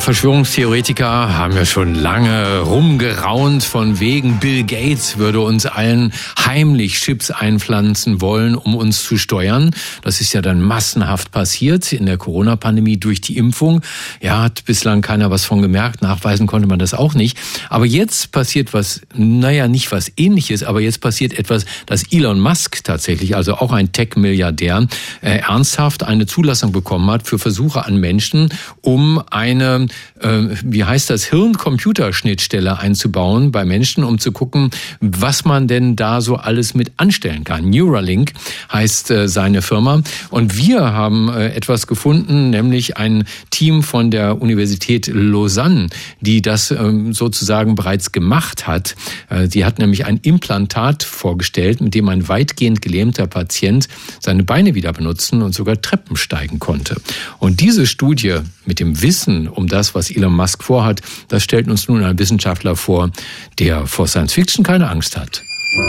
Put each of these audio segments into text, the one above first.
Verschwörungstheoretiker haben ja schon lange rumgeraunt von wegen Bill Gates würde uns allen heimlich Chips einpflanzen wollen, um uns zu steuern. Das ist ja dann massenhaft passiert in der Corona-Pandemie durch die Impfung. Ja, hat bislang keiner was von gemerkt. Nachweisen konnte man das auch nicht. Aber jetzt passiert was, naja, nicht was ähnliches, aber jetzt passiert etwas, dass Elon Musk tatsächlich, also auch ein Tech-Milliardär, äh, ernsthaft eine Zulassung bekommen hat für Versuche an Menschen, um ein äh, wie heißt das, Hirn-Computerschnittstelle einzubauen bei Menschen, um zu gucken, was man denn da so alles mit anstellen kann. Neuralink heißt äh, seine Firma. Und wir haben äh, etwas gefunden, nämlich ein Team von der Universität Lausanne, die das ähm, sozusagen bereits gemacht hat. Äh, die hat nämlich ein Implantat vorgestellt, mit dem ein weitgehend gelähmter Patient seine Beine wieder benutzen und sogar Treppen steigen konnte. Und diese Studie mit dem Wissen um das, was Elon Musk vorhat, das stellt uns nun ein Wissenschaftler vor, der vor Science Fiction keine Angst hat.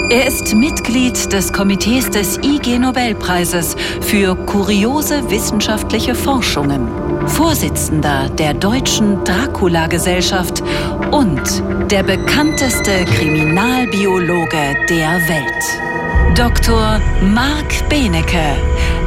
Er ist Mitglied des Komitees des IG Nobelpreises für kuriose wissenschaftliche Forschungen, Vorsitzender der Deutschen Dracula-Gesellschaft und der bekannteste Kriminalbiologe der Welt. Dr. Marc Benecke,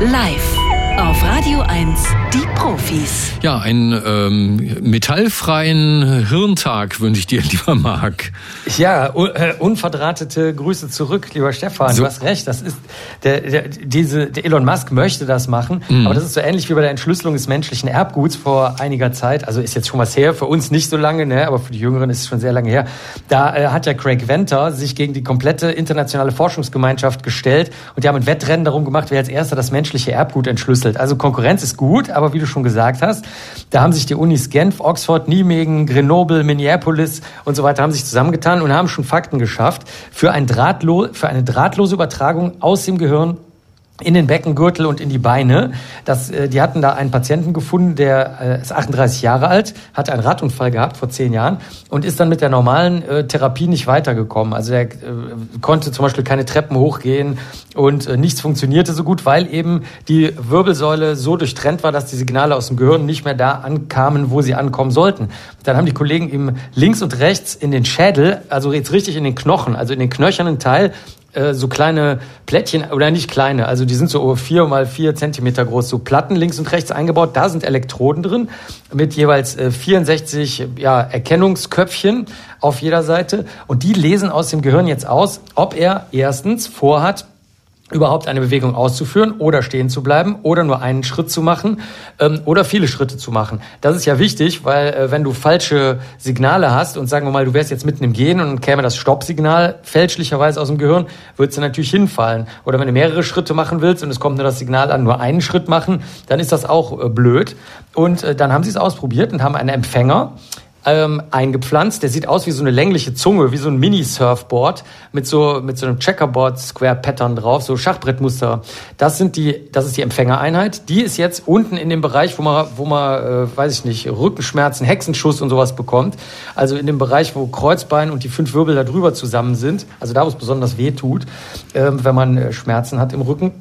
live auf Radio 1, die Profis. Ja, einen ähm, metallfreien Hirntag wünsche ich dir, lieber Marc. Ja, äh, unverdrahtete Grüße zurück, lieber Stefan. So. Du hast recht, das ist der, der, diese, der Elon Musk möchte das machen, mhm. aber das ist so ähnlich wie bei der Entschlüsselung des menschlichen Erbguts vor einiger Zeit. Also ist jetzt schon was her, für uns nicht so lange, ne, aber für die Jüngeren ist es schon sehr lange her. Da äh, hat ja Craig Venter sich gegen die komplette internationale Forschungsgemeinschaft gestellt und die haben ein Wettrennen darum gemacht, wer als erster das menschliche Erbgut entschlüsselt entschlüsselt. Also Konkurrenz ist gut, aber wie du schon gesagt hast, da haben sich die Unis Genf, Oxford, Nijmegen, Grenoble, Minneapolis und so weiter haben sich zusammengetan und haben schon Fakten geschafft für, ein drahtlo für eine drahtlose Übertragung aus dem Gehirn in den Beckengürtel und in die Beine. Das, äh, die hatten da einen Patienten gefunden, der äh, ist 38 Jahre alt, hat einen Radunfall gehabt vor zehn Jahren und ist dann mit der normalen äh, Therapie nicht weitergekommen. Also er äh, konnte zum Beispiel keine Treppen hochgehen und äh, nichts funktionierte so gut, weil eben die Wirbelsäule so durchtrennt war, dass die Signale aus dem Gehirn nicht mehr da ankamen, wo sie ankommen sollten. Dann haben die Kollegen ihm links und rechts in den Schädel, also jetzt richtig in den Knochen, also in den knöchernen Teil, äh, so kleine Plättchen, oder nicht kleine, also die sind so vier mal vier Zentimeter groß, so Platten links und rechts eingebaut. Da sind Elektroden drin mit jeweils 64 äh, ja, Erkennungsköpfchen auf jeder Seite. Und die lesen aus dem Gehirn jetzt aus, ob er erstens vorhat, überhaupt eine Bewegung auszuführen oder stehen zu bleiben oder nur einen Schritt zu machen ähm, oder viele Schritte zu machen. Das ist ja wichtig, weil äh, wenn du falsche Signale hast und sagen wir mal, du wärst jetzt mitten im Gehen und käme das Stoppsignal fälschlicherweise aus dem Gehirn, würdest du natürlich hinfallen. Oder wenn du mehrere Schritte machen willst und es kommt nur das Signal an, nur einen Schritt machen, dann ist das auch äh, blöd. Und äh, dann haben sie es ausprobiert und haben einen Empfänger ähm, eingepflanzt. Der sieht aus wie so eine längliche Zunge, wie so ein Mini-Surfboard mit so, mit so einem Checkerboard-Square-Pattern drauf, so Schachbrettmuster. Das sind die, das ist die Empfängereinheit. Die ist jetzt unten in dem Bereich, wo man, wo man, äh, weiß ich nicht, Rückenschmerzen, Hexenschuss und sowas bekommt. Also in dem Bereich, wo Kreuzbein und die fünf Wirbel da drüber zusammen sind. Also da, wo es besonders weh tut, äh, wenn man äh, Schmerzen hat im Rücken.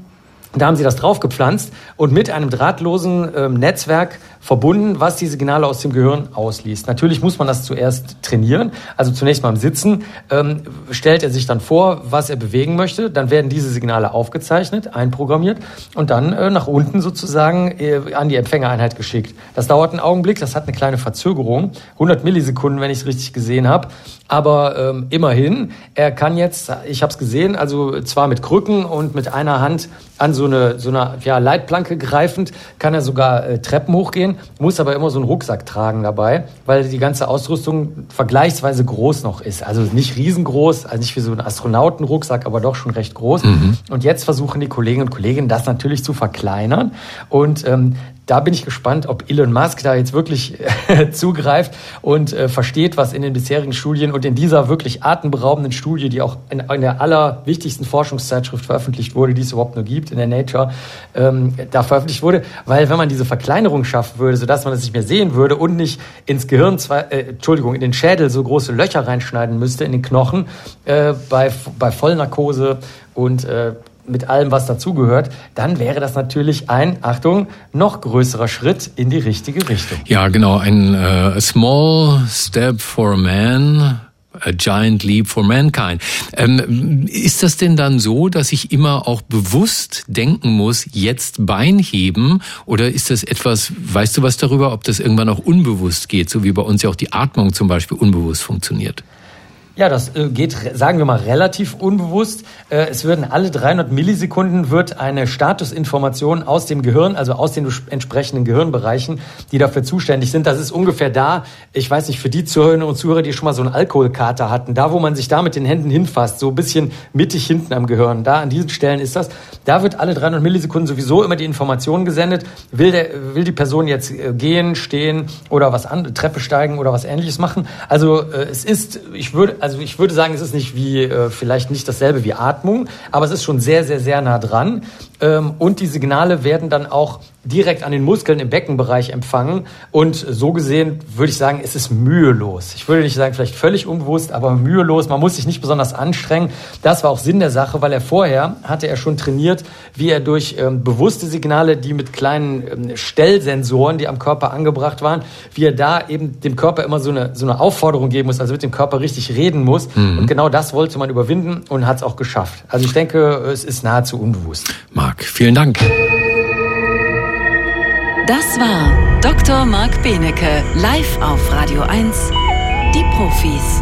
Da haben sie das draufgepflanzt und mit einem drahtlosen ähm, Netzwerk verbunden, was die Signale aus dem Gehirn ausliest. Natürlich muss man das zuerst trainieren. Also zunächst mal im Sitzen ähm, stellt er sich dann vor, was er bewegen möchte. Dann werden diese Signale aufgezeichnet, einprogrammiert und dann äh, nach unten sozusagen äh, an die Empfängereinheit geschickt. Das dauert einen Augenblick, das hat eine kleine Verzögerung, 100 Millisekunden, wenn ich es richtig gesehen habe. Aber ähm, immerhin, er kann jetzt, ich habe es gesehen, also zwar mit Krücken und mit einer Hand an so eine, so eine ja, Leitplanke greifend, kann er sogar äh, Treppen hochgehen, muss aber immer so einen Rucksack tragen dabei, weil die ganze Ausrüstung vergleichsweise groß noch ist. Also nicht riesengroß, also nicht wie so ein Astronautenrucksack, aber doch schon recht groß. Mhm. Und jetzt versuchen die Kolleginnen und Kollegen das natürlich zu verkleinern. Und ähm, da bin ich gespannt, ob Elon Musk da jetzt wirklich äh, zugreift und äh, versteht, was in den bisherigen Studien und in dieser wirklich atemberaubenden Studie, die auch in, in, der allerwichtigsten Forschungszeitschrift veröffentlicht wurde, die es überhaupt nur gibt, in der Nature, ähm, da veröffentlicht wurde. Weil wenn man diese Verkleinerung schaffen würde, sodass man das nicht mehr sehen würde und nicht ins Gehirn, zwei, äh, Entschuldigung, in den Schädel so große Löcher reinschneiden müsste, in den Knochen, äh, bei, bei Vollnarkose und äh, mit allem, was dazugehört, dann wäre das natürlich ein, Achtung, noch größerer Schritt in die richtige Richtung. Ja, genau, ein äh, small step for a man A Giant Leap for Mankind. Ähm, ist das denn dann so, dass ich immer auch bewusst denken muss, jetzt Bein heben? Oder ist das etwas, weißt du was darüber, ob das irgendwann auch unbewusst geht, so wie bei uns ja auch die Atmung zum Beispiel unbewusst funktioniert? Ja, das äh, geht, sagen wir mal, relativ unbewusst. Äh, es würden alle 300 Millisekunden wird eine Statusinformation aus dem Gehirn, also aus den entsprechenden Gehirnbereichen, die dafür zuständig sind. Das ist ungefähr da, ich weiß nicht, für die Zuhörerinnen und Zuhörer, die schon mal so einen Alkoholkater hatten, da, wo man sich da mit den Händen hinfasst, so ein bisschen mittig hinten am Gehirn, da an diesen Stellen ist das. Da wird alle 300 Millisekunden sowieso immer die Information gesendet. Will, der, will die Person jetzt äh, gehen, stehen oder was an, Treppe steigen oder was ähnliches machen? Also es ist, ich würde, also ich würde sagen, es ist nicht wie, äh, vielleicht nicht dasselbe wie Atmung, aber es ist schon sehr, sehr, sehr nah dran. Ähm, und die Signale werden dann auch direkt an den Muskeln im Beckenbereich empfangen. Und so gesehen würde ich sagen, es ist mühelos. Ich würde nicht sagen, vielleicht völlig unbewusst, aber mühelos. Man muss sich nicht besonders anstrengen. Das war auch Sinn der Sache, weil er vorher hatte er schon trainiert, wie er durch ähm, bewusste Signale, die mit kleinen ähm, Stellsensoren, die am Körper angebracht waren, wie er da eben dem Körper immer so eine, so eine Aufforderung geben muss, also mit dem Körper richtig reden muss. Mhm. Und genau das wollte man überwinden und hat es auch geschafft. Also ich denke, es ist nahezu unbewusst. Marc, vielen Dank. Das war Dr. Marc Benecke, live auf Radio 1, die Profis.